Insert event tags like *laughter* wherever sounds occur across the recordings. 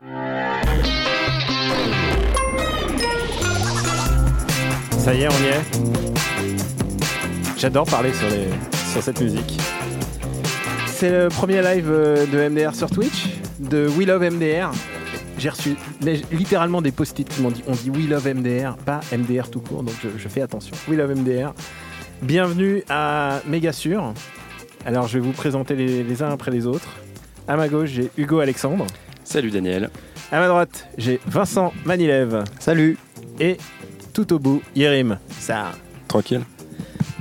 Ça y est, on y est. J'adore parler sur, les, sur cette musique. C'est le premier live euh, de MDR sur Twitch, de We Love MDR. J'ai reçu littéralement des post-it qui m'ont dit on dit We Love MDR, pas MDR tout court, donc je, je fais attention. We Love MDR. Bienvenue à Mégasure. Alors je vais vous présenter les, les uns après les autres. À ma gauche, j'ai Hugo Alexandre. Salut Daniel. À ma droite, j'ai Vincent Manilev. Salut. Et tout au bout, Yerim. Ça. Tranquille.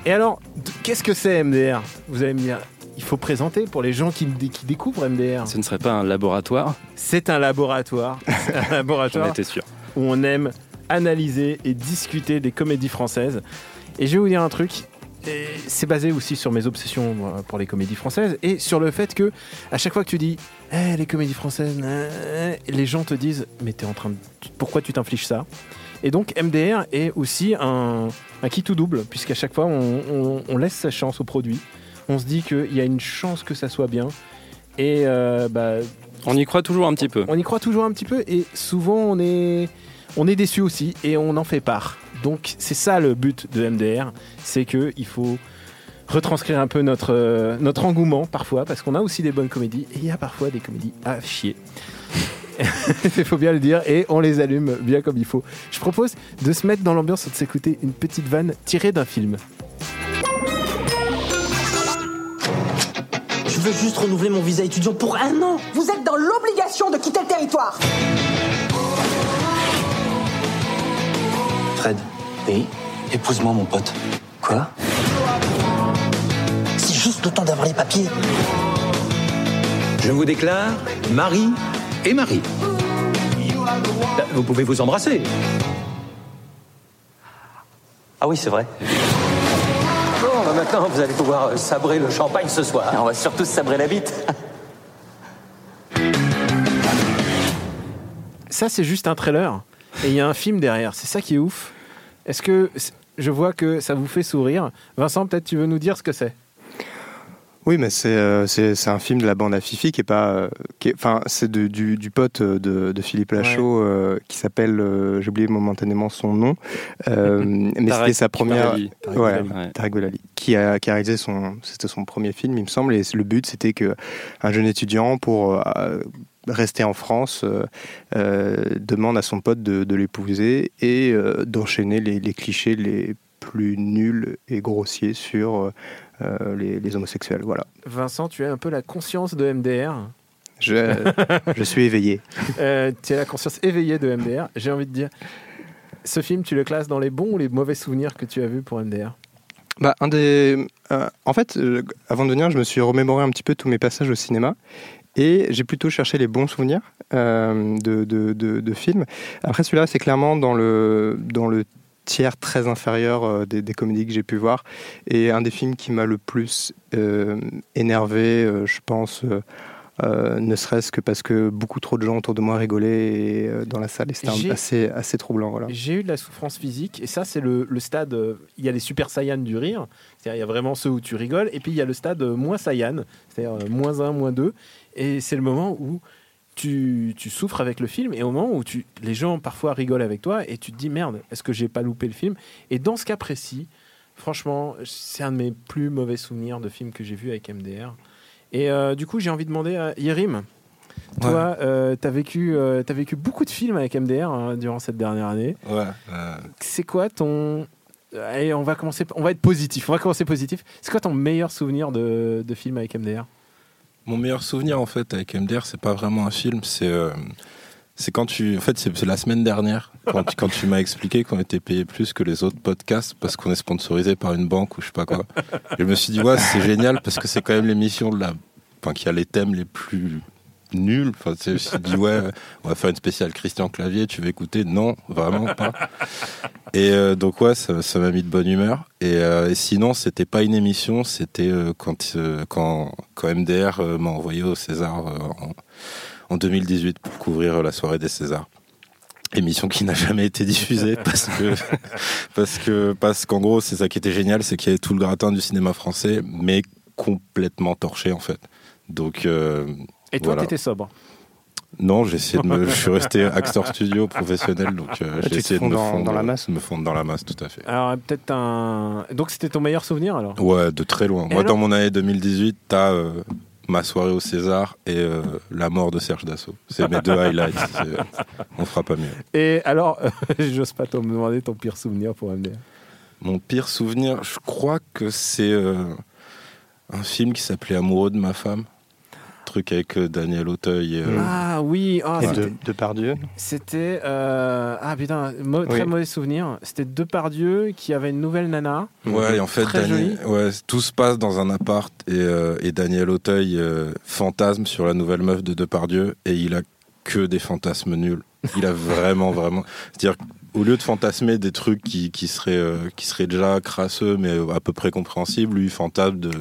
Et alors, qu'est-ce que c'est MDR Vous allez me dire, il faut présenter pour les gens qui, dé- qui découvrent MDR. Ce ne serait pas un laboratoire? C'est un laboratoire, *laughs* C'est un J'en laboratoire étais sûr. où on aime analyser et discuter des comédies françaises. Et je vais vous dire un truc. C'est basé aussi sur mes obsessions pour les comédies françaises et sur le fait que à chaque fois que tu dis Eh, les comédies françaises, euh, les gens te disent mais t'es en train de pourquoi tu t'infliges ça? Et donc MDR est aussi un, un qui tout double puisqu'à chaque fois on, on- on laisse sa chance au produit. On se dit qu'il y a une chance que ça soit bien et euh, bah, On y croit toujours un petit peu. on y croit toujours un petit peu et souvent on est, on est déçu aussi et on en fait part. Donc c'est ça le but de MDR, c'est que il faut retranscrire un peu notre, euh, notre engouement parfois parce qu'on a aussi des bonnes comédies et il y a parfois des comédies à chier. *laughs* Il faut bien le dire et on les allume bien comme il faut. Je propose de se mettre dans l'ambiance et de s'écouter une petite vanne tirée d'un film. Je veux juste renouveler mon visa étudiant pour un an. Vous êtes dans l'obligation de quitter le territoire. Épouse-moi, mon pote. Quoi C'est juste le temps d'avoir les papiers. Je vous déclare Marie et Marie. Vous pouvez vous embrasser. Ah oui, c'est vrai. Bon, bah maintenant, vous allez pouvoir euh, sabrer le champagne ce soir. On va surtout se sabrer la bite. Ça, c'est juste un trailer. Et il y a un film derrière. C'est ça qui est ouf. Est-ce que je vois que ça vous fait sourire Vincent, peut-être tu veux nous dire ce que c'est? Oui, mais c'est euh, c'est c'est un film de la bande à Fifi qui est pas. euh, qui est- Enfin, c'est de- du, du pote euh, de, de Philippe Lachaud euh, qui s'appelle. euh, J'ai oublié momentanément son nom. euh, *laughs* mais c'était sa première. Tarek. Tarek Boulali, qui a, qui a réalisé son. C'était son premier film, il me semble. Et le but, c'était que un jeune étudiant, pour euh, rester en France, euh, euh, demande à son pote de, de l'épouser et euh, d'enchaîner les, les clichés les plus nuls et grossiers sur les, les homosexuels. Voilà. Vincent, tu as un peu la conscience de MDR. Je, je suis éveillé. *laughs* Euh, tu as la conscience éveillée de MDR. J'ai envie de dire, ce film, tu le classes dans les bons ou les mauvais souvenirs que tu as vus pour MDR Bah, un des, euh, en fait, euh, avant de venir, je me suis remémoré un petit peu tous mes passages au cinéma. Et j'ai plutôt cherché les bons souvenirs euh, de, de, de- films. Après, celui-là, c'est clairement dans le, dans le tiers très inférieur euh, des, des comédies que j'ai pu voir. Et un des films qui m'a le plus euh, énervé, je pense, euh, ne serait-ce que parce que beaucoup trop de gens autour de moi rigolaient et, euh, dans la salle. Et c'était assez, assez troublant. Voilà. J'ai eu de la souffrance physique et ça, c'est le, le stade. euh, Il y a les super saiyans du rire, c'est-à-dire il y a vraiment ceux où tu rigoles, et puis il y a le stade moins saiyan, c'est-à-dire moins 1, moins 2. Et c'est le moment où tu, tu souffres avec le film et au moment où tu, les gens parfois rigolent avec toi et tu te dis merde, est-ce que j'ai pas loupé le film? Et dans ce cas précis, franchement, c'est un de mes plus mauvais souvenirs de films que j'ai vu avec MDR. Et euh, du coup, j'ai envie de demander à Yerim. Toi, euh, tu as, vécu, euh, t'as vécu beaucoup de films avec MDR hein, durant cette dernière année. Ouais. euh, C'est quoi ton. Allez, on va commencer. On va être positif. On va commencer positif. C'est quoi ton meilleur souvenir de, de film avec MDR mon meilleur souvenir en fait avec MDR, c'est pas vraiment un film, c'est euh, c'est quand tu, en fait, c'est la semaine dernière quand, tu- quand m'as expliqué qu'on était payé plus que les autres podcasts parce qu'on est sponsorisé par une banque ou je sais pas quoi. Et je me suis dit ouais, c'est génial parce que c'est quand même l'émission la, enfin qui a les thèmes les plus nul. Enfin, tu sais, je me suis dit, ouais, on va faire une spéciale Christian Clavier, tu veux écouter? Non, vraiment pas. Et euh, donc, ouais, ça m'a mis de bonne humeur. Et, euh, et sinon, c'était pas une émission, c'était euh, quand, euh, quand, quand MDR euh, m'a envoyé au César en 2018 pour couvrir la soirée des Césars. Émission qui n'a jamais été diffusée *laughs* parce que parce que parce qu'en gros c'est ça qui était génial c'est qu'il y avait tout le gratin du cinéma français mais complètement torché en fait donc euh, Et toi, voilà. t'étais sobre. non j'ai essayé de me je suis resté *laughs* acteur studio professionnel donc euh, Ah, j'ai essayé de me dans- fondre dans la masse me fondre dans la masse tout à fait Alors, peut-être un. Donc, c'était ton meilleur souvenir alors? Ouais de très loin Et moi dans mon année 2018 t'as euh, ma soirée au César et euh, la mort de Serge Dassault c'est mes deux highlights *laughs* on fera pas mieux Et alors, *laughs* j'ose pas te demander ton pire souvenir pour MDR. Mon pire souvenir, je crois que c'est euh, un film qui s'appelait Amoureux de ma femme. Truc avec euh, Daniel Auteuil. et, euh, Ah oui, ah, Et c'était- de, de Pardieu. c'était. euh, Ah putain, mo- très mauvais souvenir. C'était Depardieu qui avait une nouvelle nana. Ouais, et en fait, Très Daniel- ouais, tout se passe dans un appart et, euh, et Daniel Auteuil euh, fantasme sur la nouvelle meuf de Depardieu et il a que des fantasmes nuls. Il a vraiment, *laughs* vraiment. C'est-à-dire au lieu de fantasmer des trucs qui, qui, seraient, euh, qui seraient déjà crasseux mais à peu près compréhensibles, lui il fantasme de.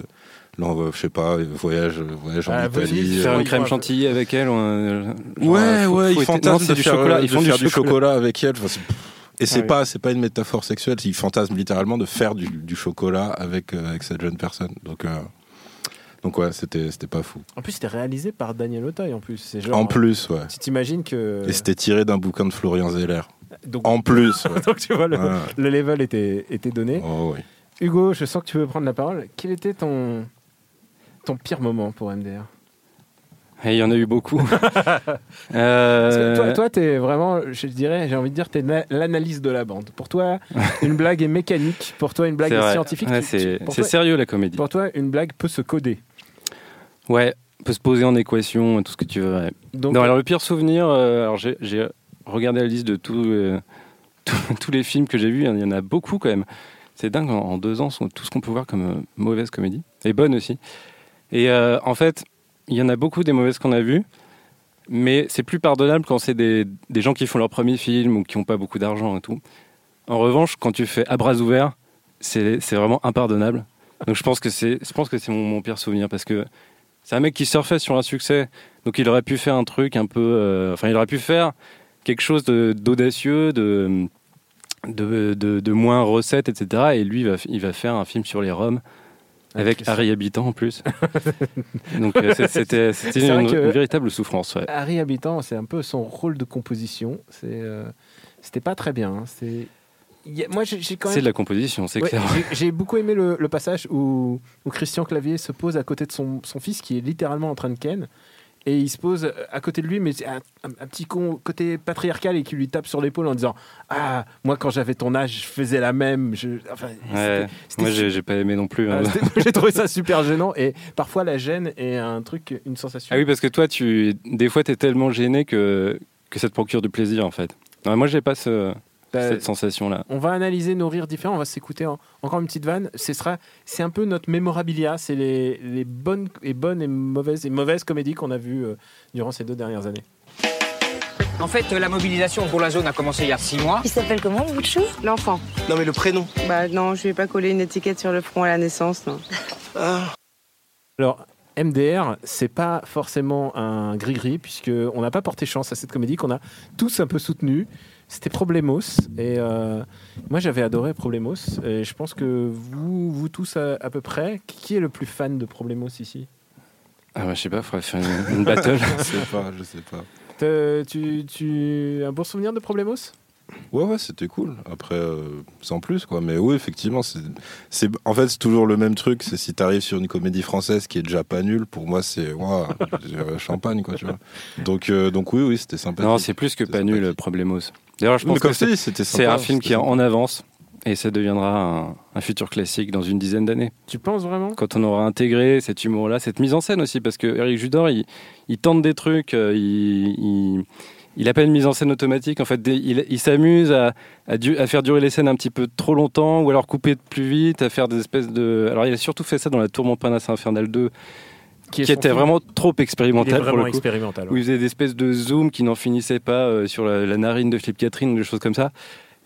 On va, je sais pas, voyage, voyage en Ah, Italie. Faire euh, une crème chantilly avec elle genre, Ouais, ouais, faut ils fantasment du chocolat. euh, Ils font du chocolat. avec elle. Et c'est Ah oui. pas, c'est pas une métaphore sexuelle. Ils fantasment littéralement de faire du, du chocolat avec euh, avec cette jeune personne. Donc, euh, donc ouais, c'était c'était pas fou. En plus, c'était réalisé par Daniel Auteuil en plus. C'est genre, En plus, ouais. Tu t'imagines que. Et c'était tiré d'un bouquin de Florian Zeller. Donc, En plus. *laughs* ouais. donc, tu vois, le, Ouais. le level était, était donné. Oh, oui. Hugo, je sens que tu veux prendre la parole. Quel était ton, ton pire moment pour MDR Et il y en a eu beaucoup. *laughs* Euh, Toi, toi t'es vraiment, je dirais, j'ai envie de dire, t'es na- l'analyse de la bande. Pour toi, *laughs* une blague est mécanique. Pour toi, une blague est, scientifique. Ouais, c'est sérieux la comédie. pour toi, une blague peut se coder. Ouais, peut se poser en équation, tout ce que tu veux. ouais. Donc, non, alors le pire souvenir, euh, alors j'ai regardé la liste de tous euh, *laughs* tous- tous les films que j'ai vus, il y en a beaucoup quand même. C'est dingue, en, en deux ans, tout ce qu'on peut voir comme mauvaise comédie, et bonne aussi. Et euh, en fait, il y en a beaucoup des mauvaises qu'on a vues, mais c'est plus pardonnable quand c'est des, des gens qui font leur premier film ou qui n'ont pas beaucoup d'argent et tout. En revanche, quand tu fais à bras ouverts, c'est vraiment impardonnable. Donc je pense que c'est mon, mon pire souvenir parce que c'est un mec qui surfait sur un succès, donc il aurait pu faire un truc un peu, euh, enfin il aurait pu faire quelque chose d'audacieux, de de, de, moins recettes, etc. Et lui, va, il va faire un film sur les Roms. Avec Christian. Harry Habitant en plus. *laughs* Donc euh, c'était une, véritable souffrance. ouais. Harry Habitant, c'est un peu son rôle de composition. Euh, c'était pas très bien. hein. C'est, il y a- moi, j'ai, j'ai quand même. C'est de la composition, c'est Ouais, clair. j'ai- beaucoup aimé le, le passage où, où Christian Clavier se pose à côté de son, son fils qui est littéralement en train de ken. Et il se pose à côté de lui, mais c'est un, un- un petit con côté patriarcal et qui lui tape sur l'épaule en disant Ah, moi quand j'avais ton âge, je faisais la même. Je... Enfin, Ouais. c'était- c'était Moi, j'ai j'ai pas aimé non plus. hein. Ah, j'ai trouvé ça super gênant. Et parfois, la gêne est un truc, une sensation. Ah oui, parce que toi, tu, des fois, tu es tellement gêné que, que ça te procure du plaisir, en fait. Non, moi, j'ai pas ce- cette sensation-là. On va analyser nos rires différents. On va s'écouter en- encore une petite vanne. Ce sera, c'est un peu notre mémorabilia. C'est les, les bonnes et bonnes et mauvaises et mauvaises comédies qu'on a vues euh, durant ces deux dernières années. En fait, la mobilisation pour la zone a commencé il y a six mois. Il s'appelle comment, bout de chou? L'enfant. Non mais le prénom. Bah non, je ai pas collé une étiquette sur le front à la naissance, non. Alors, MDR, c'est pas forcément un gris-gris, puisque on n'a pas porté chance à cette comédie qu'on a tous un peu soutenue. C'était Problemos. Et euh, moi, j'avais adoré Problemos. Et je pense que vous, vous tous à, à peu près, qui est le plus fan de Problemos ici? Ah, bah, je sais pas, faudrait faire une, une battle. *laughs* je sais pas, je sais pas. Te- tu, tu un bon souvenir de Problemos? Ouais, ouais, c'était cool. Après, euh, sans plus, quoi. Mais oui, effectivement, c'est, c'est, en fait, c'est toujours le même truc. C'est si t'arrives sur une comédie française qui est déjà pas nulle, pour moi, c'est, euh, *laughs* champagne, quoi, tu vois. Donc, euh, donc oui, oui, c'était sympa. non, c'est plus que pas nul, Problemos. D'ailleurs, je pense comme que c'est un film qui est en avance et ça deviendra un, un futur classique dans une dizaine d'années. Tu penses vraiment? Quand on aura intégré cet humour-là, cette mise en scène aussi, parce que Eric Judor, il, il tente des trucs, euh, il, il, il a pas une mise en scène automatique. En fait, des- il, il s'amuse à, à, du- à faire durer les scènes un petit peu trop longtemps, ou alors couper plus vite, à faire des espèces de. Alors, il a surtout fait ça dans La Tour Montparnasse Infernale 2. Qui était film. vraiment trop Il est expérimental pour vraiment le coup. expérimental. Où il faisait des espèces de zoom qui n'en finissaient pas euh, sur la, la narine de Philippe Catherine, des choses comme ça.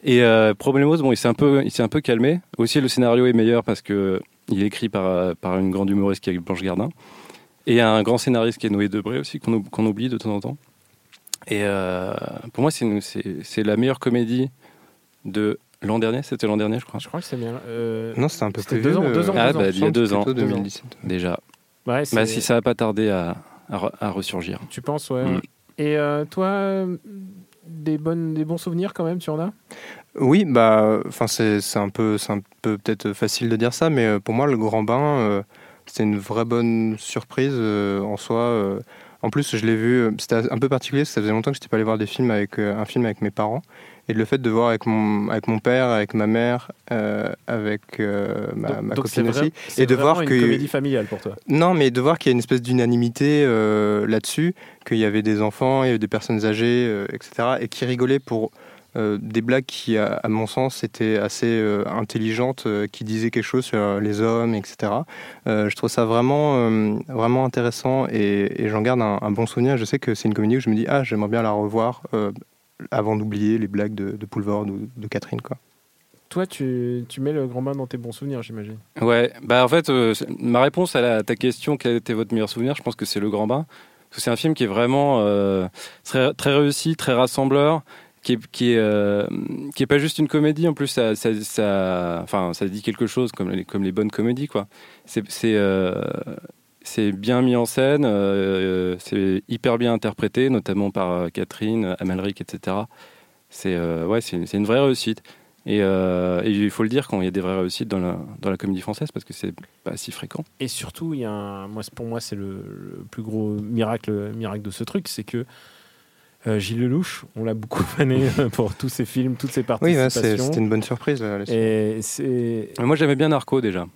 Et euh, Problemos, bon, il s'est un peu, il s'est un peu calmé. Aussi, le scénario est meilleur parce que il est écrit par, euh, par une grande humoriste qui est Blanche Gardin. Et un grand scénariste qui est Noé Debré aussi, qu'on ou- qu'on oublie de temps en temps. Et euh, pour moi, c'est une- c'est c'est la meilleure comédie de l'an dernier. C'était l'an dernier, je crois. Je crois que c'est bien. euh, Non, c'était un peu C'était plus deux ans, deux euh, ans, Ah, deux bah, il y a deux ans. plutôt Deux ans. 2017. Déjà. Ouais, Bah, si ça n'a pas tardé à, à, à ressurgir. Tu penses, ouais. Mm. Et euh, toi, des, bonnes, des bons souvenirs quand même, tu en as? Oui, bah, enfin c'est c'est un peu, c'est un peu peut-être facile de dire ça, mais euh, pour moi le Grand Bain, euh, c'était une vraie bonne surprise euh, en soi. euh. En plus, je l'ai vu, c'était un peu particulier, parce que ça faisait longtemps que je n'étais pas allé voir des films avec euh, un film avec mes parents, et le fait de voir avec mon avec mon père, avec ma mère, euh, avec euh, ma, Donc- ma donc c'est copine vrai- aussi, et de voir une que comédie familiale pour toi. non, mais de voir qu'il y a une espèce d'unanimité euh, là-dessus, qu'il y avait des enfants, il y avait des personnes âgées, etc., et qui rigolaient pour des blagues qui, à, à mon sens, étaient assez intelligentes, qui disaient quelque chose sur les hommes, etc. Je trouve ça vraiment, vraiment intéressant et, et j'en garde un, un bon souvenir. Je sais que c'est une comédie où je me dis, ah, j'aimerais bien la revoir avant d'oublier les blagues de, de Poulvord ou de Catherine, quoi. Toi, tu, tu mets le grand bain dans tes bons souvenirs, j'imagine. Ouais, bah en fait, euh, ma réponse à, la- à ta question, quel était votre meilleur souvenir Je pense que c'est Le Grand Bain. Parce que c'est un film qui est vraiment euh, très, très réussi, très rassembleur, qui est, qui, est, euh, qui est pas juste une comédie, en plus, ça, ça, ça- enfin, ça dit quelque chose, comme les, comme les bonnes comédies, quoi. C'est. C'est, euh, bien mis en scène, euh, c'est hyper bien interprété, notamment par euh, Catherine, Amalric, etc. C'est euh, ouais, c'est une, vraie réussite. Et, euh, et il faut le dire quand il y a des vraies réussites dans la, dans la comédie française parce que c'est pas si fréquent. Et surtout, il y a un, moi, pour moi, c'est le, le plus gros miracle, miracle de ce truc, c'est que euh, Gilles Lelouch, on l'a beaucoup *laughs* fané euh, pour tous ses films, toutes ses Oui, participations. ouais, c'est- c'était une bonne surprise. euh. Et Moi j'aimais bien Narco déjà,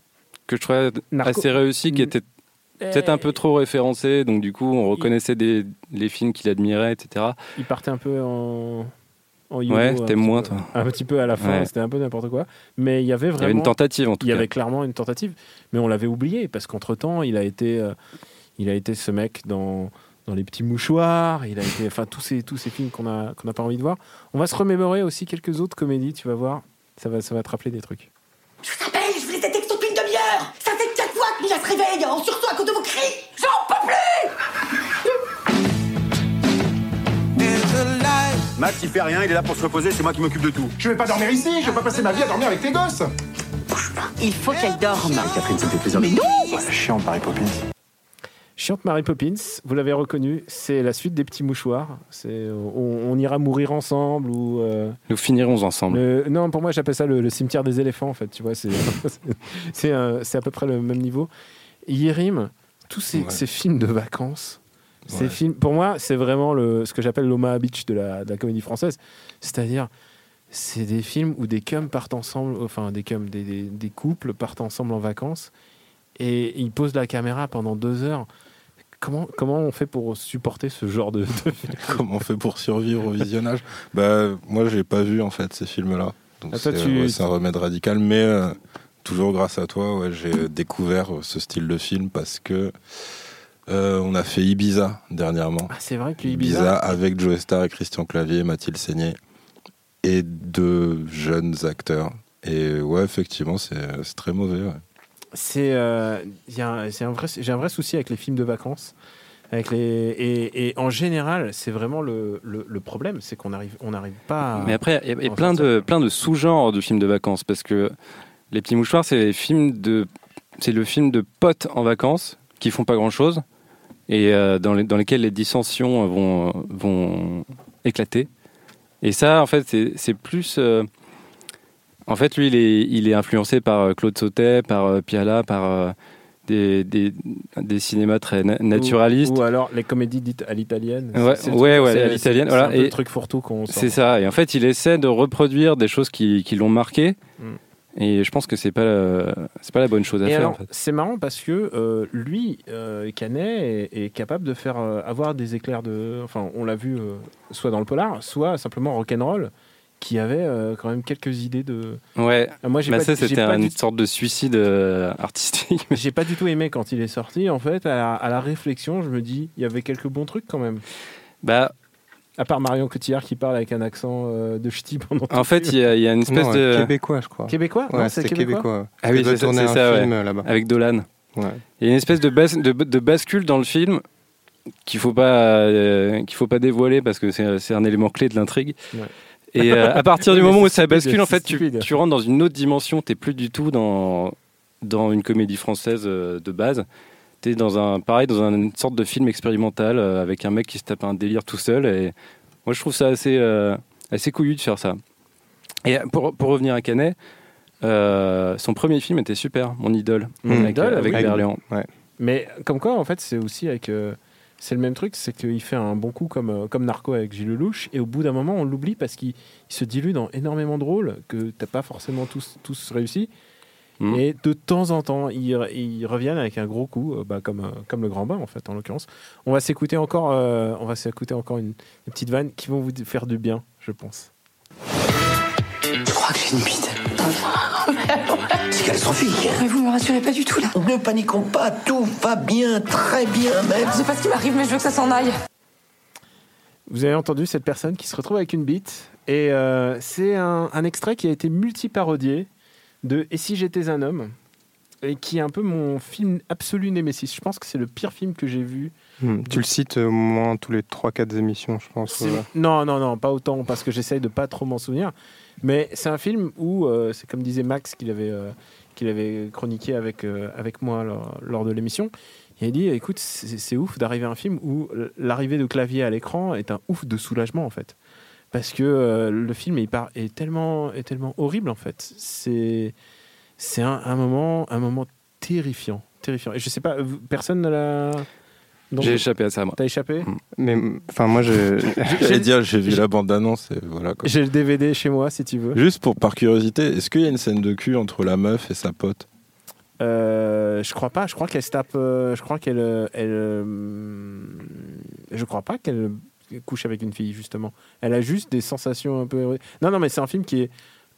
que je trouvais Narco- assez réussi, qui était peut-être un peu trop référencé, donc du coup on reconnaissait des, les films qu'il admirait, etc. il partait un peu en. en Ouais, un t'aimes moins, peu. toi. Un petit peu à la fin, Ouais. c'était un peu n'importe quoi. Mais il y avait Il y vraiment. avait une tentative en tout Il y cas. avait clairement une tentative, mais on l'avait oublié parce qu'entre temps, il a été, euh, il a été ce mec dans dans les petits mouchoirs. Il a été, enfin tous ces tous ces films qu'on a qu'on n'a pas envie de voir. On va se remémorer aussi quelques autres comédies. Tu vas voir, ça va ça va te rappeler des trucs. Je vous appelle, je vous textos depuis une demi-heure Mila se réveille, en sursaut à cause de vos cris J'en peux plus Max, il fait rien, il est là pour se reposer, c'est moi qui m'occupe de tout. Je vais pas dormir ici, je vais pas passer ma vie à dormir avec tes gosses. Il faut qu'elle dorme Catherine, ça me fait plaisir. Mais non Chiant, Mary Poppins. Chiante Mary Poppins, vous l'avez reconnu, c'est la suite des petits mouchoirs. C'est on, on ira mourir ensemble ou euh, Nous finirons ensemble. le- non pour moi j'appelle ça le, le cimetière des éléphants en fait. Tu vois c'est *laughs* c'est un- c'est à peu près le même niveau. Yérim, tous ces, Ouais. ces films de vacances. Ces films, pour moi, c'est vraiment le, ce que j'appelle l'Omaha Beach de la, de la comédie française. C'est-à-dire, c'est des films où des cums partent ensemble, enfin des cums, des, des- des couples partent ensemble en vacances et ils posent la caméra pendant deux heures. Comment, comment on fait pour supporter ce genre de, de *laughs* film Comment on fait pour survivre au visionnage? Bah, moi, j'ai pas vu en fait ces films-là. Donc Ah, c'est tu- ouais, c'est un remède radical, mais euh, toujours grâce à toi, ouais, j'ai découvert ce style de film parce que euh, on a fait Ibiza dernièrement. Ah, c'est vrai que Ibiza, Ibiza, avec Joe Star et Christian Clavier, Mathilde Seigné et deux jeunes acteurs. Et ouais, effectivement, c'est c'est très mauvais. ouais. C'est euh, il y a un- c'est un vrai, j'ai un vrai souci avec les films de vacances. Avec les, et, et en général, c'est vraiment le, le, le problème, c'est qu'on n'arrive on n'arrive pas. à- Mais après, il y a- y plein sortir. de, plein de sous-genres de films de vacances parce que Les Petits Mouchoirs, c'est les films de, c'est le film de potes en vacances qui font pas grand-chose et euh, dans, les- dans lesquels les dissensions vont, vont éclater. Et ça, en fait, c'est- c'est plus. euh, en fait, lui, il est, il est influencé par euh, Claude Sautet, par euh, Piala, par euh, des, des, des cinémas très na- naturalistes. Ou, ou alors les comédies dites à l'italienne. Ouais, C'est- c'est ouais, c'est- à l'italienne, c'est voilà. le truc fourre-tout qu'on. C'est ça. Et en fait, il essaie de reproduire des choses qui, qui l'ont marqué. Mm. Et je pense que c'est pas euh, c'est pas la bonne chose à Et faire. alors, en fait. c'est marrant parce que euh, lui, euh, Canet, est, est capable de faire avoir des éclairs de. Enfin, on l'a vu soit dans le polar, soit simplement rock'n'roll. Qui avait euh, quand même quelques idées de. Ouais. Ah, Moi, j'ai Bah, pas, ça, c'était une du- sorte de suicide euh, artistique. *laughs* J'ai pas du tout aimé quand il est sorti. En fait, à la, à la réflexion, je me dis, il y avait quelques bons trucs quand même. Bah, À part Marion Cotillard qui parle avec un accent euh, de ch'ti pendant. tout en le fait, film. il y, a- il y a une espèce Non, de. québécois, je crois. Québécois Ouais, c'est c'était québécois. québécois. Ah oui, c'est ça, un ça, film ouais. là-bas. Avec Dolan. Ouais. Il y a une espèce de, bas- de, de bascule dans le film qu'il faut pas euh, qu'il faut pas dévoiler parce que c'est c'est un élément clé de l'intrigue. Ouais. Et *laughs* euh, à partir du moment où ça stupide, bascule, en fait, tu, tu rentres dans une autre dimension. T'es plus du tout dans dans une comédie française euh, de base. T'es dans un pareil dans un- une sorte de film expérimental euh, avec un mec qui se tape un délire tout seul. Et moi, je trouve ça assez euh, assez couillu de faire ça. Et pour pour revenir à Canet. euh, son premier film était super, mon idole, Mon avec, idole, avec oui. Berléand. Mais comme quoi, en fait, c'est aussi avec. euh, c'est le même truc, c'est qu'il fait un bon coup comme, euh, comme Narco avec Gilles Lelouch, et au bout d'un moment, on l'oublie parce qu'il il se dilue dans énormément de rôles que t'as pas forcément tous, tous réussi. Mhm. Et de temps en temps, ils, ils reviennent avec un gros coup, euh, bah, comme, euh, comme le Grand Bain, en fait, en l'occurrence. On va s'écouter encore, euh, on va s'écouter encore une, une petite vanne qui vont vous faire du bien, je pense. Je crois que j'ai une bite? C'est catastrophique. Mais vous me rassurez pas du tout là. Ne paniquons pas, tout va bien, très bien même. Je sais pas ce qui m'arrive, mais je veux que ça s'en aille. Vous avez entendu cette personne qui se retrouve avec une bite et euh, c'est un, un extrait qui a été multi-parodié de Et si j'étais un homme? Et qui est un peu mon film absolu Némésis. Je pense que c'est le pire film que j'ai vu. Hmm, Tu le cites au moins tous les 3-4 émissions, je pense. Euh. Non, non, non, pas autant parce que j'essaye de pas trop m'en souvenir. Mais c'est un film où, euh, c'est comme disait Max qu'il avait, euh, qu'il avait chroniqué avec, euh, avec moi lors, de l'émission. Il a dit écoute, c'est ouf d'arriver à un film où l'arrivée de clavier à l'écran est un ouf de soulagement en fait. Parce que le film est, est, tellement, est tellement horrible en fait. C'est un, un moment, un moment terrifiant. terrifiant. Et je sais pas, personne ne l'a. J'ai échappé à ça, moi. T'as échappé Mais enfin, moi, je. *laughs* J'allais dire, j'ai vu la bande-annonce et voilà. quoi. J'ai le DVD chez moi si tu veux. Juste pour par curiosité, est-ce qu'il y a une scène de cul entre la meuf et sa pote Euh, je crois pas. Je crois qu'elle se tape. euh, je crois qu'elle. euh, Elle, euh, je crois pas qu'elle couche avec une fille justement. Elle a juste des sensations un peu. héroïques. Non, non, mais c'est un film qui est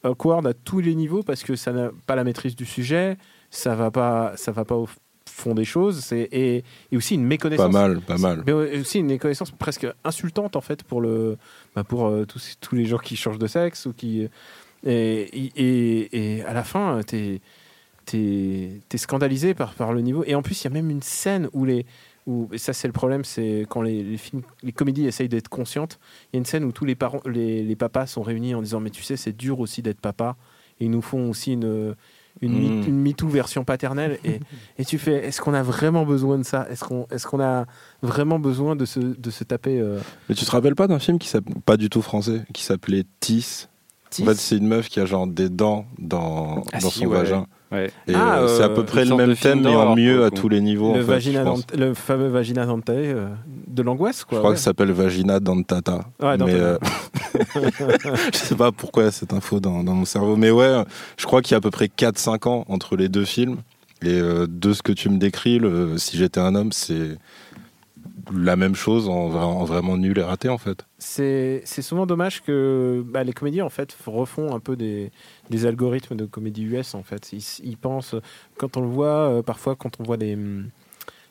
awkward à tous les niveaux parce que ça n'a pas la maîtrise du sujet. Ça va pas. Ça va pas au fond des choses. C'est et, et aussi une méconnaissance. Pas mal, pas mal. Mais aussi une méconnaissance presque insultante en fait pour le bah, pour euh, tous, tous les gens qui changent de sexe ou qui et, et, et à la fin t'es t'es es scandalisé par, par le niveau et en plus il y a même une scène où les où et ça c'est le problème c'est quand les, les films les comédies essayent d'être conscientes il y a une scène où tous les parents les, les papas sont réunis en disant mais tu sais c'est dur aussi d'être papa et ils nous font aussi une une, Mm. une MeToo version paternelle et, *laughs* et tu fais est-ce qu'on a vraiment besoin de ça? Est-ce qu'on est qu'on a vraiment besoin de se, de se taper euh, Mais tu te rappelles pas d'un film qui s'appelait pas du tout français, qui s'appelait Tis? Tis En fait, c'est une meuf qui a genre des dents dans, Ah dans si, son ouais. vagin. Ouais. Et Ah, euh, c'est à euh, peu près une le même thème, mais en mieux à tous les niveaux. le, en fait, vagina je pense. dent- le fameux vagina dente euh, de l'angoisse quoi Je crois ouais. que ça s'appelle Vagina Dentata. Ouais, mais euh, *laughs* je sais pas pourquoi il y a cette info dans, dans mon cerveau. Mais ouais, je crois qu'il y a à peu près 4-5 ans entre les deux films. Et euh, de ce que tu me décris, le, si j'étais un homme, c'est la même chose en, vra- en vraiment nul et raté en fait. c'est souvent dommage que bah, les comédies en fait refont un peu des, des algorithmes de comédie US en fait ils, ils pensent quand on le voit euh, parfois quand on voit des hum,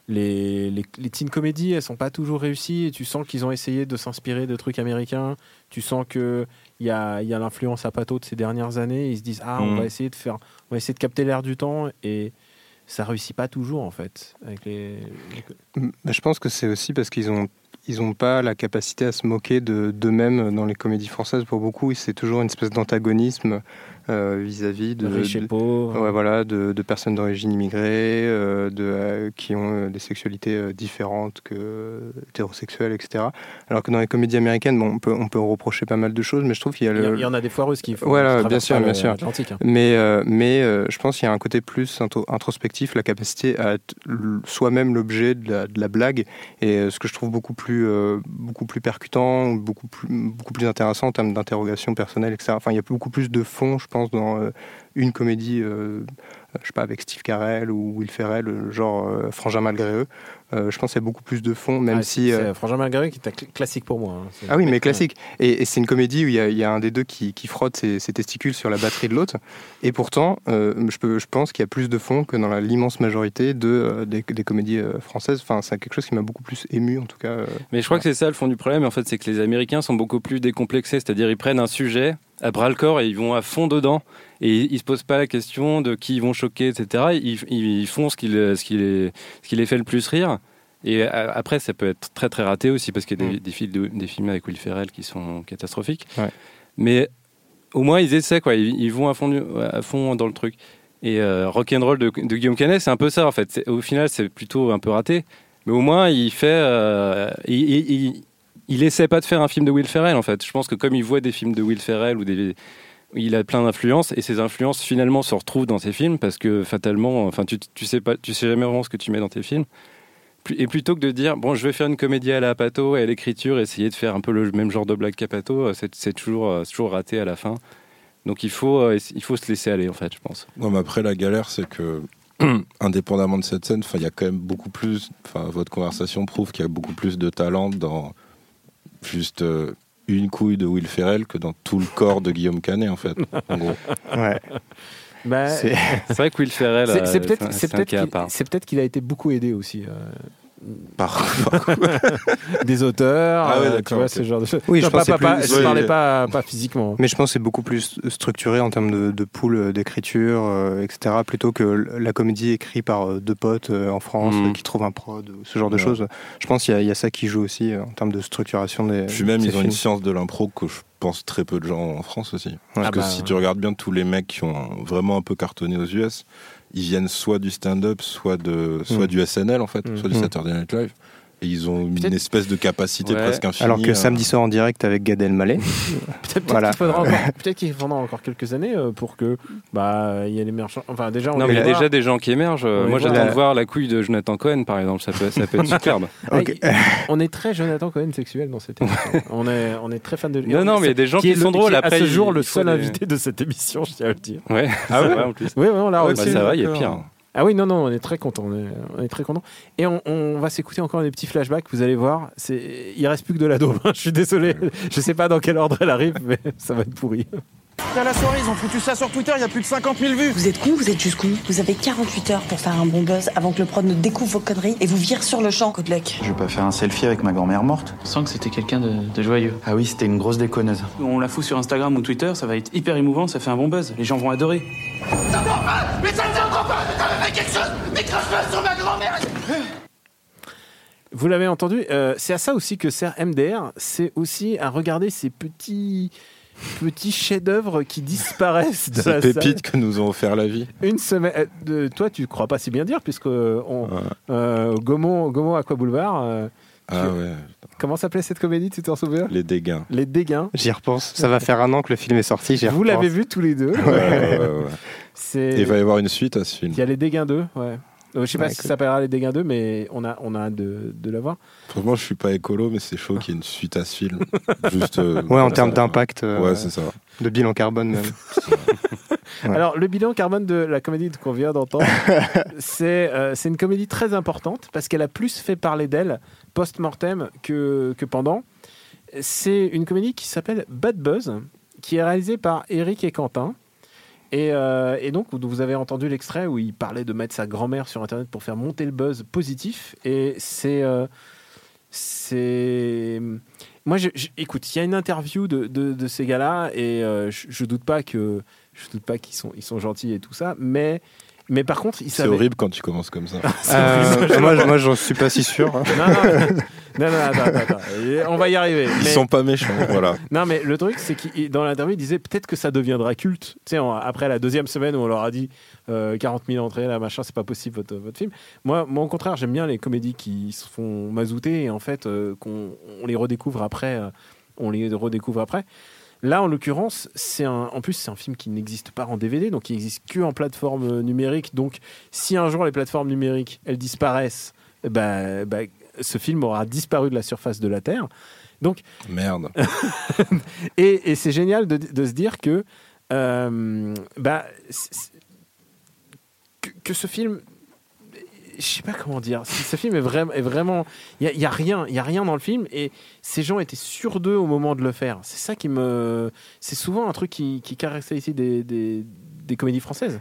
les, les, les teen comédies elles sont pas toujours réussies et tu sens qu'ils ont essayé de s'inspirer de trucs américains tu sens que il y a, y a l'influence à Pato de ces dernières années ils se disent ah on Mhm. va essayer de faire on va essayer de capter l'air du temps et ça réussit pas toujours en fait avec les, mais je pense que c'est aussi parce qu'ils ont ils ont pas la capacité à se moquer de d'eux-mêmes dans les comédies françaises pour beaucoup. C'est toujours une espèce d'antagonisme euh, vis-à-vis de, riches et de- pauvres ouais, voilà, de, de personnes d'origine immigrée, euh, de, euh, qui ont des sexualités différentes que hétérosexuelles, etc. Alors que dans les comédies américaines, bon, on, peut, on peut reprocher pas mal de choses, mais je trouve qu'il y a le, il y en a des foireuses qui font Voilà, bien sûr, bien sûr. hein. Mais, mais je pense qu'il y a un côté plus intro- introspectif, la capacité à être soi-même l'objet de la, de la blague, et ce que je trouve beaucoup plus, euh, beaucoup plus percutant, beaucoup plus, beaucoup plus intéressant en termes d'interrogation personnelle, etc. Enfin, il y a beaucoup plus de fond, je pense, dans euh, une comédie, euh, je sais pas, avec Steve Carell ou Will Ferrell, euh, genre euh, Frangin malgré eux, euh, je pense qu'il y a beaucoup plus de fond, même Ah, si. c'est euh, Frangin Marguerite qui est classique pour moi. hein. Ah oui, mais classique. Et, et c'est une comédie où il y, a- il y a un des deux qui, qui frotte ses, ses testicules sur la batterie de l'autre. Et pourtant, euh, je, peux, je pense qu'il y a plus de fond que dans l'immense majorité de, euh, des, des comédies euh, françaises. Enfin, c'est quelque chose qui m'a beaucoup plus ému, en tout cas. euh. Mais je crois que c'est ça le fond du problème, en fait, c'est que les Américains sont beaucoup plus décomplexés, c'est-à-dire ils prennent un sujet à bras le corps et ils vont à fond dedans et ils se posent pas la question de qui ils vont choquer, etc. Ils, ils font ce qui, les, ce, qui les, ce qui les fait le plus rire. Et après, ça peut être très très raté aussi parce qu'il y a des, des, films, de- des films avec Will Ferrell qui sont catastrophiques. Ouais. Mais au moins ils essaient quoi, ils, ils vont à fond, à fond dans le truc. Et euh, Rock'n'Roll de, de Guillaume Canet, c'est un peu ça en fait. Au final, c'est plutôt un peu raté. Mais au moins, il fait. euh, il, il, il- essaie pas de faire un film de Will Ferrell en fait. Je pense que comme il voit des films de Will Ferrell ou des. Il a plein d'influences et ces influences finalement se retrouvent dans ses films parce que fatalement, enfin, tu, tu sais pas, tu sais jamais vraiment ce que tu mets dans tes films. Et plutôt que de dire bon, je vais faire une comédie à la Pato et à l'écriture, essayer de faire un peu le même genre de blague qu'à Pato, c'est toujours, euh, toujours raté à la fin. Donc il faut, euh, il faut se laisser aller en fait, je pense. Non, mais après, la galère, c'est que, *clears throat* indépendamment de cette scène, il y a quand même beaucoup plus. Enfin, votre conversation prouve qu'il y a beaucoup plus de talent dans juste euh, une couille de Will Ferrell que dans tout le corps de Guillaume Canet, en fait. En gros. *laughs* Ouais. Bah, C'est c'est vrai que Will Ferrell, peut-être c'est peut-être qu'il a été beaucoup aidé aussi. euh, Par, *laughs* des auteurs, Ah ouais, euh, tu vois, ce genre de choses. Oui, je Non, pas, pas, je oui. parlais pas, pas physiquement. Mais je pense que c'est beaucoup plus structuré en termes de, de pool euh, d'écriture, euh, etc., plutôt que la comédie écrite par deux potes euh, en France Mhm. qui trouvent un prod, ce genre de Ouais. choses. Je pense qu'il y, a- il y a ça qui joue aussi euh, en termes de structuration des. Puis même, ils ont une science de l'impro que je pense très peu de gens en France aussi. Parce Ah que bah, si ouais. tu regardes bien tous les mecs qui ont vraiment un peu cartonné aux US, ils viennent soit du stand-up, soit, de, soit Mm. du SNL, en fait, Mm. soit du Mm. Saturday Night Live. Et ils ont une espèce de capacité Ouais. presque infinie. Alors que à- samedi soir en direct avec Gad Elmaleh. *laughs* Peut-être peut-être Voilà. qu'il faudra encore, *laughs* peut-être qu'il faudra encore quelques années euh, pour que bah il y ait les meilleurs. chan- Enfin déjà on Non, mais il y a déjà des gens qui émergent. On Moi, j'attends de voir la couille de Jonathan Cohen, par exemple. Ça peut, ça peut être *laughs* superbe. Ah, on est très Jonathan Cohen sexuel dans cette émission. on est on est très fan de lui. Non, non, mais il y a des gens qui est le- sont drôles. est Après, à ce jour le seul des- invité de cette émission, je tiens à le dire. Ouais, Ah ouais en plus. Oui, oui, on l'a Ok, reçu. Bah, ça va, il y a d'accord. pire. Ah oui, non, non, on est très content. On est, on est très content. Et on, on va s'écouter encore des petits flashbacks. Vous allez voir, c'est, il reste plus que de la daube. hein. Je suis désolé. Je sais pas dans quel ordre elle arrive, mais ça va être pourri. À la soirée, ils ont foutu ça sur Twitter, il y a plus de 50 000 vues. Vous êtes con, vous êtes juste con. Vous avez 48 heures pour faire un bon buzz avant que le prod ne découvre vos conneries et vous vire sur le champ, good luck. Je vais pas faire un selfie avec ma grand-mère morte. On sent que c'était quelqu'un de, de joyeux. Ah oui, c'était une grosse déconneuse. On la fout sur Instagram ou Twitter, ça va être hyper émouvant, ça fait un bon buzz. Les gens vont adorer. Mais ça ne pas T'as fait quelque chose Mais crache pas sur ma grand-mère Vous l'avez entendu, euh, c'est à ça aussi que sert MDR. C'est aussi à regarder ces petits petits chefs-d'œuvre qui disparaissent de Ces la pépites que nous ont offert la vie. Une semaine. euh, toi, tu crois pas si bien dire puisque euh, on, euh, Gaumont, Gaumont Aqua Boulevard. euh, Ah tu- ouais, Comment s'appelait cette comédie Tu t'en souviens? Les dégâts. Les Dégains. J'y repense. Ça va faire un an que le film est sorti. j'y Vous l'avez vu tous les deux. Ouais, ouais, ouais, ouais. Il va y avoir une suite à ce film. Il y a les Dégains 2, ouais. Euh, je sais pas Ouais, si ça s'appellera les Dégains 2, mais on a, on a hâte de, de l'avoir. Franchement, je suis pas écolo, mais c'est chaud qu'il y ait une suite à ce film. *laughs* Juste, euh, Ouais, en termes d'impact. euh, Ouais, c'est ça. De bilan carbone même. Ouais. *laughs* Alors, le bilan carbone de la comédie qu'on vient d'entendre, *laughs* c'est euh, c'est une comédie très importante parce qu'elle a plus fait parler d'elle post-mortem que, que pendant. C'est une comédie qui s'appelle Bad Buzz, qui est réalisée par Eric et Quentin. Et, euh, et donc, vous avez entendu l'extrait où il parlait de mettre sa grand-mère sur Internet pour faire monter le buzz positif. Et c'est. euh, c'est. Moi, écoute, il y a une interview de, de, de ces gars-là et euh, je, je doute pas que je doute pas qu'ils sont ils sont gentils et tout ça, mais mais par contre, C'est horrible quand tu commences comme ça. *laughs* Euh, moi, moi, j'en suis pas si sûr. Non, non, non, non, attends, attends, attends. On va y arriver. Ils mais- sont pas méchants, *laughs* voilà. Non, mais le truc, c'est que dans l'interview, il disait peut-être que ça deviendra culte. Tu sais, après la deuxième semaine où on leur a dit euh, 40 000 entrées, là, machin, c'est pas possible votre, votre film. Moi, moi, au contraire, j'aime bien les comédies qui se font mazouter et en fait, euh, qu'on on les redécouvre après. euh, on les redécouvre après. Là, en l'occurrence, c'est un, en plus, c'est un film qui n'existe pas en DVD, donc il existe que en plateforme numérique. Donc, si un jour les plateformes numériques elles disparaissent, eh ben, ben, ce film aura disparu de la surface de la Terre. Donc, Merde. *laughs* et, et c'est génial de, de se dire que, euh, bah, que, que ce film je sais pas comment dire. Ce ce film est, vraiment, est vraiment, il y, a- rien, il y a rien dans le film et ces gens étaient sûrs d'eux au moment de le faire. C'est ça qui me, c'est souvent un truc qui, qui caractérise des, des, des comédies françaises.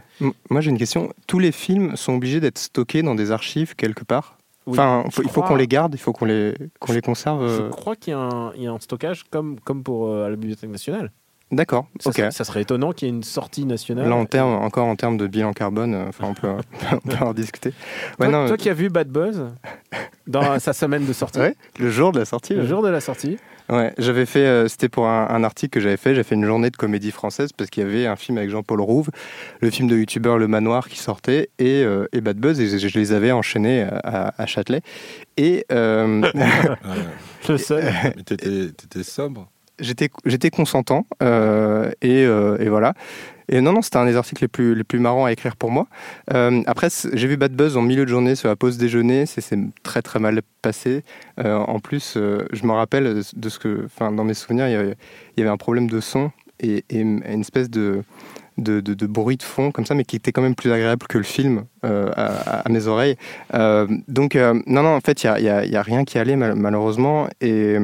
Moi, j'ai une question. Tous les films sont obligés d'être stockés dans des archives quelque part? Oui, Enfin, faut- il faut qu'on les garde, il faut qu'on les, qu'on les conserve. Je euh. crois qu'il y, a un- il y a un stockage comme, comme pour euh, à la Bibliothèque nationale. D'accord, Ça, serait, ça serait étonnant qu'il y ait une sortie nationale. Là, en termes, encore en termes de bilan carbone, euh, enfin, on, peut, *laughs* on peut en discuter. Ouais, toi, non, toi qui as vu Bad Buzz dans sa semaine de sortie, Ouais, le jour de la sortie. le ouais. jour de la sortie, Ouais, j'avais fait, euh, c'était pour un, un article que j'avais fait, j'ai fait une journée de comédie française parce qu'il y avait un film avec Jean-Paul Rouve, le film de youtubeur Le Manoir qui sortait et, euh, et Bad Buzz et je, je les avais enchaînés à, à Châtelet. Et euh, *laughs* *laughs* le seul. Mais t'étais sobre. J'étais j'étais consentant euh, et, euh, et voilà. Et non, non, c'était un des articles les plus, les plus marrants à écrire pour moi. Euh, après, j'ai vu Bad Buzz en milieu de journée sur la pause déjeuner. C'est très très mal passé. En plus, je me rappelle de ce que, enfin, dans mes souvenirs, il y avait, il y avait un problème de son et, une espèce de, de, bruit de fond comme ça, mais qui était quand même plus agréable que le film à, mes oreilles. Donc, non, non, en fait, il n'y a, y a- rien qui allait mal- malheureusement. Et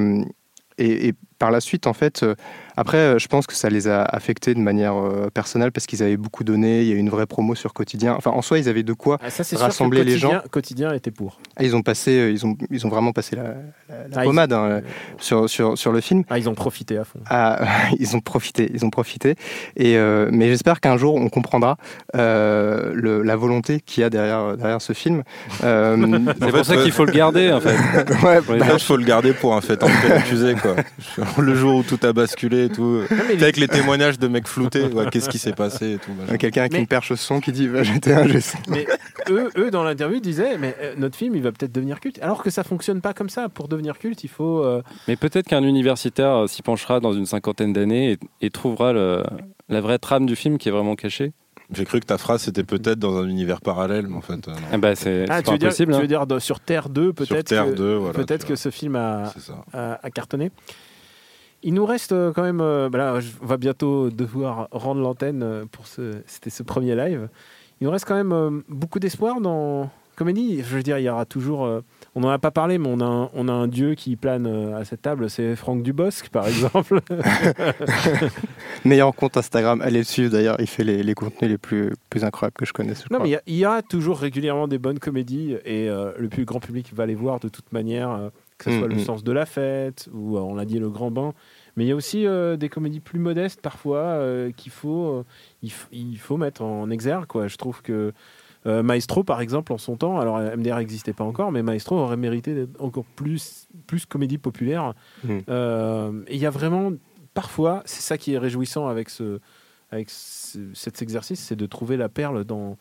par la suite, en fait, euh, après, euh, je pense que ça les a affectés de manière euh, personnelle parce qu'ils avaient beaucoup donné. Il y a eu une vraie promo sur quotidien. Enfin, en soi, ils avaient de quoi Ah, ça c'est sûr que rassembler les gens. quotidien, était pour. Ah, ils ont passé, euh, ils ont, ils ont vraiment passé la, la- la Ah, pommade hein, sur, sur, sur le film. Ah, ils ont profité à fond. Ah, *laughs* ils ont profité, ils ont profité. Et euh, mais j'espère qu'un jour on comprendra euh, le- la volonté qu'il y a derrière derrière ce film. Euh, *laughs* C'est pour ça qu'il faut le garder, en fait. *laughs* ouais, bah, il faut le garder pour un fait accusé, quoi. *laughs* Le jour où tout a basculé et tout. Avec les témoignages de mecs floutés, ouais, qu'est-ce qui s'est passé et tout. Quelqu'un avec Mais- une perche au son qui dit bah, j'étais un sais. Mais eux, eux dans l'interview, disaient mais euh, notre film, il va peut-être devenir culte. Alors que ça fonctionne pas comme ça. Pour devenir culte, il faut. euh, Mais peut-être qu'un universitaire s'y penchera dans une cinquantaine d'années et, et trouvera le- la vraie trame du film qui est vraiment cachée. J'ai cru que ta phrase c'était peut-être dans un univers parallèle, mais en fait, euh. Ah bah c'est Ah, c'est tu pas veux, dire, impossible. tu hein. veux dire de- sur Terre 2, peut-être Terre que, 2, voilà, peut-être que ce film a cartonné. Il nous reste euh, quand même. euh, bah là, on va bientôt devoir rendre l'antenne euh, pour ce. C'était ce premier live. Il nous reste quand même euh, beaucoup d'espoir dans comédie. Je veux dire, il y aura toujours. euh, on n'en a pas parlé, mais on a un, on a un dieu qui plane à cette table. C'est Franck Dubosc, par exemple. *laughs* Meilleur compte Instagram, allez le suivre d'ailleurs, il fait les, les contenus les plus, plus incroyables que je connaisse. je Non, crois. mais il y y, a toujours régulièrement des bonnes comédies et le plus grand public va les voir de toute manière, que ce soit Mm, Le mm. sens de la fête ou euh, on l'a dit Le Grand Bain. Mais il y a aussi euh, des comédies plus modestes parfois euh, qu'il faut, euh, il, faut mettre en exergue. Quoi. Je trouve que Maestro, par exemple, en son temps, alors MDR n'existait pas encore, mais Maestro aurait mérité d'être encore plus, plus comédie populaire. Mm. Et il y a vraiment, parfois, c'est ça qui est réjouissant avec, ce, avec ce- cet exercice, c'est de trouver la perle dans,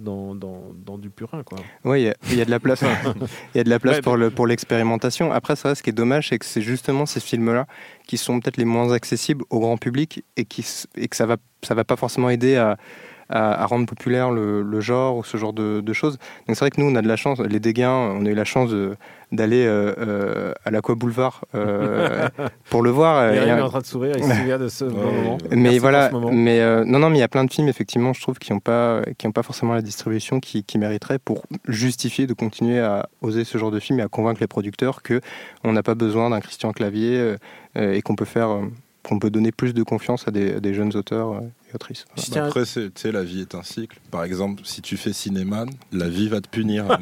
dans, dans, dans du purin. Quoi. Oui, il y a- il y, a de la place. *laughs* Il y a de la place Ouais, pour le pour l'expérimentation. Après, ça, ce qui est dommage, c'est que c'est justement ces films-là qui sont peut-être les moins accessibles au grand public et qui et que ça va ça va pas forcément aider à à, à rendre populaire le, le genre ou ce genre de, de choses. Donc c'est vrai que nous, on a de la chance, les Dégains, on a eu la chance de- d'aller euh, euh, à l'Aqua Boulevard euh, *laughs* pour le voir. Et, est en train de sourire, il se souvient de ce bon moment. mais Merci voilà, moment. mais euh, non, non, mais il y a plein de films effectivement, je trouve, qui n'ont pas, qui ont pas forcément la distribution qui, qui mériteraient pour justifier de continuer à oser ce genre de film et à convaincre les producteurs que on n'a pas besoin d'un Christian Clavier et qu'on peut faire, qu'on peut donner plus de confiance à des, à des jeunes auteurs euh, et autrices. Voilà. À- Après, c'est- tu sais, la vie est un cycle. Par exemple, si tu fais cinéma, la vie va te punir. *laughs*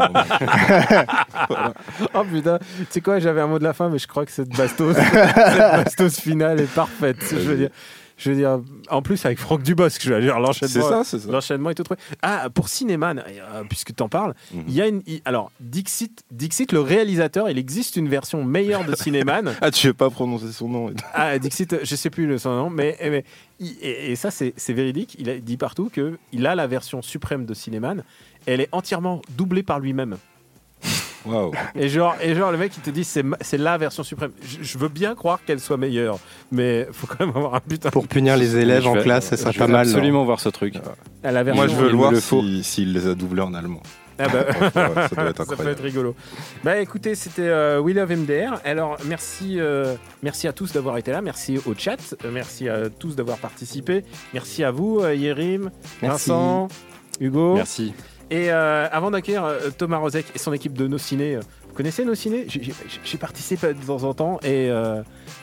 Voilà. Oh putain, tu sais quoi, j'avais un mot de la fin, mais je crois que cette bastos, *laughs* cette bastos finale est parfaite. Je veux dire, je veux dire, en plus avec Franck Dubosc, je veux dire l'enchaînement, C'est ça, c'est ça. l'enchaînement est tout trouvé. Ah, pour cinéma, euh, puisque tu en parles, Mhm. il y a une, alors Dixit, Dixit, le réalisateur, il existe une version meilleure de Cinéman. *laughs* Ah, tu veux pas prononcer son nom. Ah, Dixit, je sais plus le son nom, mais, mais il- et, et ça c'est c'est véridique. Il a dit partout que il a la version suprême de Cinéman. Elle est entièrement doublée par lui-même. Et genre, et genre, le mec, il te dit, c'est la version suprême. Je, je veux bien croire qu'elle soit meilleure, mais faut quand même avoir un putain. Pour punir *laughs* les élèves en vais- classe, ça serait pas mal. non absolument voir ce truc. à la version. Moi, je veux le voir le si- s'il les a doublés en allemand. Ah bah, Ça doit être *laughs* ça peut être rigolo. Bah écoutez, c'était euh, We Love MDR. Alors merci, euh, merci à tous d'avoir été là. Merci au chat. Euh, Merci à tous d'avoir participé. Merci à vous, euh, Yérim, Merci. Vincent, Hugo. Merci. Et euh, avant d'accueillir euh, Thomas Rozek et son équipe de Nos Ciné, euh, vous connaissez Nos Ciné J'ai participé de temps en temps et,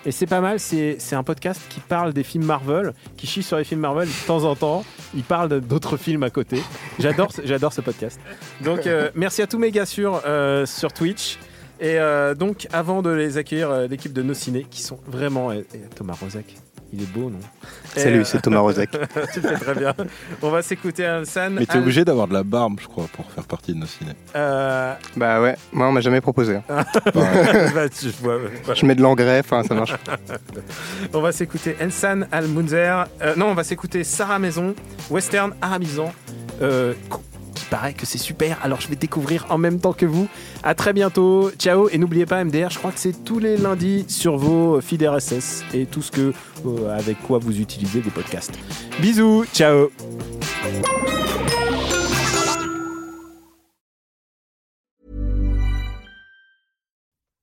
et c'est pas mal. C'est un podcast qui parle des films Marvel, qui chie sur les films Marvel. De temps en temps, il parle d'autres films à côté. J'adore ce- podcast. Donc merci à tous mes gars sur, sur Twitch. Et euh, donc, avant de les accueillir, euh, l'équipe de Nos Ciné, qui sont vraiment. et- et Thomas Rozek, il est beau, non? Et, Salut, euh, c'est Thomas Rozek. *laughs* tu le fais très bien. On va s'écouter Alsan. Mais t'es Al- obligé d'avoir de la barbe, je crois, pour faire partie de nos ciné. Euh, Bah ouais, moi on m'a jamais proposé. *laughs* *laughs* bah, tu- ouais, ouais. Je mets de l'engrais, enfin ça marche. on va s'écouter Ensan Al Munzer. Euh, non, on va s'écouter Sarah Maison, western arabisant. Euh, qui paraît que c'est super. Alors je vais découvrir en même temps que vous. À très bientôt. Ciao. Et n'oubliez pas MDR, je crois que c'est tous les lundis sur vos feeds RSS et tout ce que euh, avec quoi vous utilisez des podcasts. Bisous. Ciao.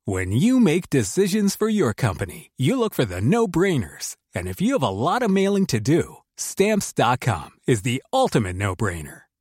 When you make decisions for your company, you look for the no brainers. And if you have a lot of mailing to do, stamps.com is the ultimate no brainer.